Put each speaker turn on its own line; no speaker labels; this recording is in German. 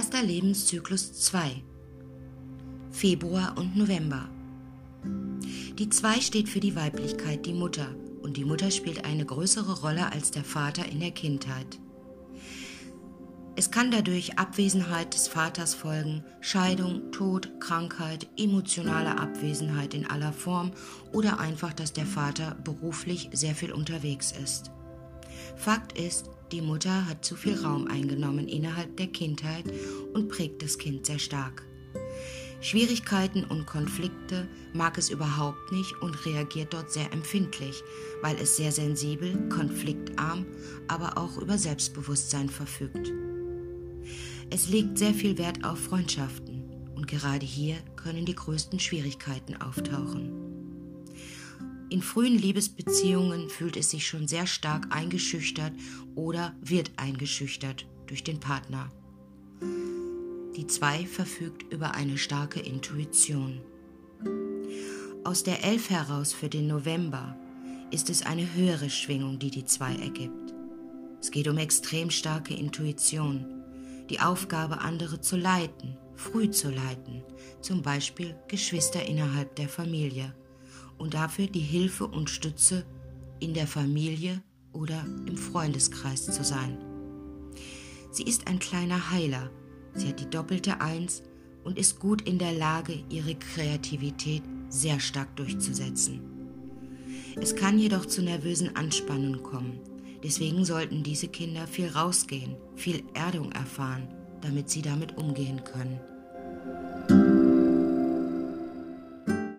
Erster Lebenszyklus 2. Februar und November. Die 2 steht für die Weiblichkeit, die Mutter, und die Mutter spielt eine größere Rolle als der Vater in der Kindheit. Es kann dadurch Abwesenheit des Vaters folgen, Scheidung, Tod, Krankheit, emotionale Abwesenheit in aller Form oder einfach, dass der Vater beruflich sehr viel unterwegs ist. Fakt ist, die Mutter hat zu viel Raum eingenommen innerhalb der Kindheit und prägt das Kind sehr stark. Schwierigkeiten und Konflikte mag es überhaupt nicht und reagiert dort sehr empfindlich, weil es sehr sensibel, konfliktarm, aber auch über Selbstbewusstsein verfügt. Es legt sehr viel Wert auf Freundschaften und gerade hier können die größten Schwierigkeiten auftauchen. In frühen Liebesbeziehungen fühlt es sich schon sehr stark eingeschüchtert oder wird eingeschüchtert durch den Partner. Die 2 verfügt über eine starke Intuition. Aus der 11 heraus für den November ist es eine höhere Schwingung, die die 2 ergibt. Es geht um extrem starke Intuition, die Aufgabe, andere zu leiten, früh zu leiten, zum Beispiel Geschwister innerhalb der Familie, und dafür die Hilfe und Stütze in der Familie oder im Freundeskreis zu sein. Sie ist ein kleiner Heiler, sie hat die doppelte Eins und ist gut in der Lage, ihre Kreativität sehr stark durchzusetzen. Es kann jedoch zu nervösen Anspannungen kommen, Deswegen sollten diese Kinder viel rausgehen, viel Erdung erfahren, damit sie damit umgehen können.